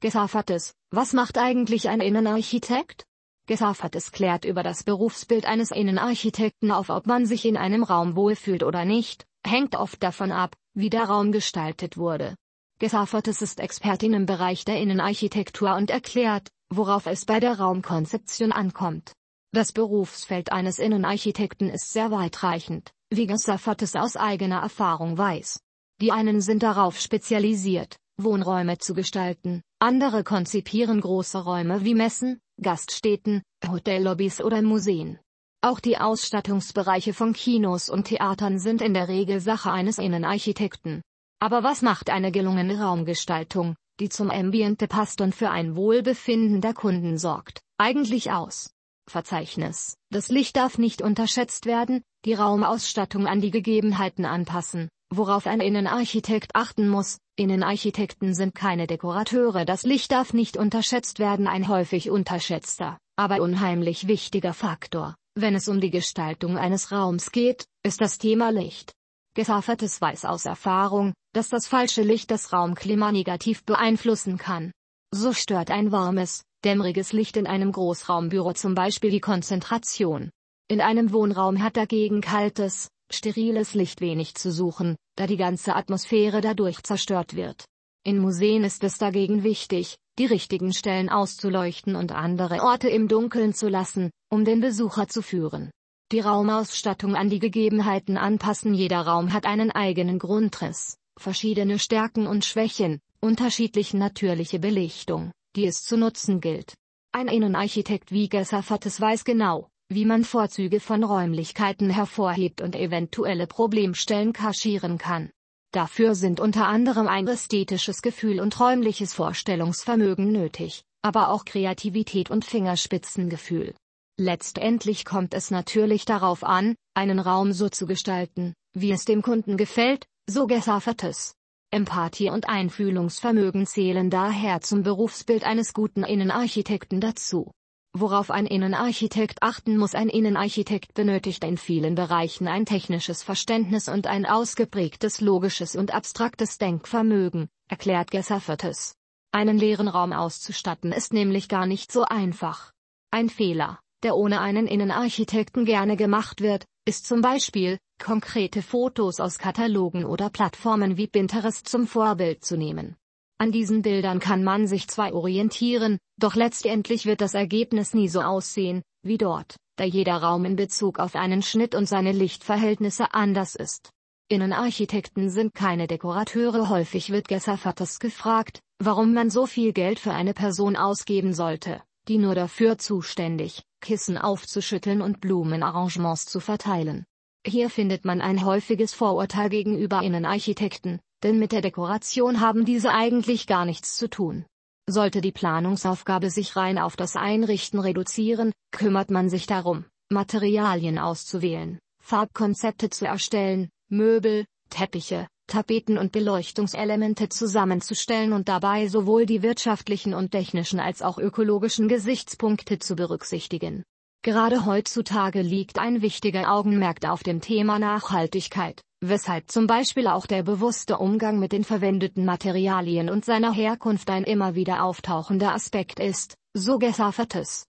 Gesaffertes, was macht eigentlich ein Innenarchitekt? Gesaffertes klärt über das Berufsbild eines Innenarchitekten auf ob man sich in einem Raum wohlfühlt oder nicht, hängt oft davon ab, wie der Raum gestaltet wurde. Gesaffertes ist Expertin im Bereich der Innenarchitektur und erklärt, worauf es bei der Raumkonzeption ankommt. Das Berufsfeld eines Innenarchitekten ist sehr weitreichend, wie Gesaffertes aus eigener Erfahrung weiß. Die einen sind darauf spezialisiert, Wohnräume zu gestalten, andere konzipieren große Räume wie Messen, Gaststätten, Hotellobbys oder Museen. Auch die Ausstattungsbereiche von Kinos und Theatern sind in der Regel Sache eines Innenarchitekten. Aber was macht eine gelungene Raumgestaltung, die zum Ambiente passt und für ein Wohlbefinden der Kunden sorgt, eigentlich aus? Verzeichnis Das Licht darf nicht unterschätzt werden, die Raumausstattung an die Gegebenheiten anpassen, worauf ein Innenarchitekt achten muss. Innenarchitekten sind keine Dekorateure. Das Licht darf nicht unterschätzt werden, ein häufig unterschätzter, aber unheimlich wichtiger Faktor. Wenn es um die Gestaltung eines Raums geht, ist das Thema Licht. Gesaffertes weiß aus Erfahrung, dass das falsche Licht das Raumklima negativ beeinflussen kann. So stört ein warmes, dämmeriges Licht in einem Großraumbüro zum Beispiel die Konzentration. In einem Wohnraum hat dagegen kaltes, steriles Licht wenig zu suchen, da die ganze Atmosphäre dadurch zerstört wird. In Museen ist es dagegen wichtig, die richtigen Stellen auszuleuchten und andere Orte im Dunkeln zu lassen, um den Besucher zu führen. Die Raumausstattung an die Gegebenheiten anpassen. Jeder Raum hat einen eigenen Grundriss, verschiedene Stärken und Schwächen, unterschiedlich natürliche Belichtung, die es zu nutzen gilt. Ein Innenarchitekt wie Gesaffates weiß genau, wie man Vorzüge von Räumlichkeiten hervorhebt und eventuelle Problemstellen kaschieren kann. Dafür sind unter anderem ein ästhetisches Gefühl und räumliches Vorstellungsvermögen nötig, aber auch Kreativität und Fingerspitzengefühl. Letztendlich kommt es natürlich darauf an, einen Raum so zu gestalten, wie es dem Kunden gefällt, so Gesaffertes. Empathie und Einfühlungsvermögen zählen daher zum Berufsbild eines guten Innenarchitekten dazu. Worauf ein Innenarchitekt achten muss Ein Innenarchitekt benötigt in vielen Bereichen ein technisches Verständnis und ein ausgeprägtes logisches und abstraktes Denkvermögen, erklärt Gesaffertes. Einen leeren Raum auszustatten ist nämlich gar nicht so einfach. Ein Fehler, der ohne einen Innenarchitekten gerne gemacht wird, ist zum Beispiel, konkrete Fotos aus Katalogen oder Plattformen wie Pinterest zum Vorbild zu nehmen. An diesen Bildern kann man sich zwar orientieren, doch letztendlich wird das Ergebnis nie so aussehen, wie dort, da jeder Raum in Bezug auf einen Schnitt und seine Lichtverhältnisse anders ist. Innenarchitekten sind keine Dekorateure. Häufig wird Gesaffertes gefragt, warum man so viel Geld für eine Person ausgeben sollte, die nur dafür zuständig, Kissen aufzuschütteln und Blumenarrangements zu verteilen. Hier findet man ein häufiges Vorurteil gegenüber Innenarchitekten, denn mit der Dekoration haben diese eigentlich gar nichts zu tun. Sollte die Planungsaufgabe sich rein auf das Einrichten reduzieren, kümmert man sich darum, Materialien auszuwählen, Farbkonzepte zu erstellen, Möbel, Teppiche, Tapeten und Beleuchtungselemente zusammenzustellen und dabei sowohl die wirtschaftlichen und technischen als auch ökologischen Gesichtspunkte zu berücksichtigen. Gerade heutzutage liegt ein wichtiger Augenmerk auf dem Thema Nachhaltigkeit weshalb zum Beispiel auch der bewusste Umgang mit den verwendeten Materialien und seiner Herkunft ein immer wieder auftauchender Aspekt ist, so Gesaffertes.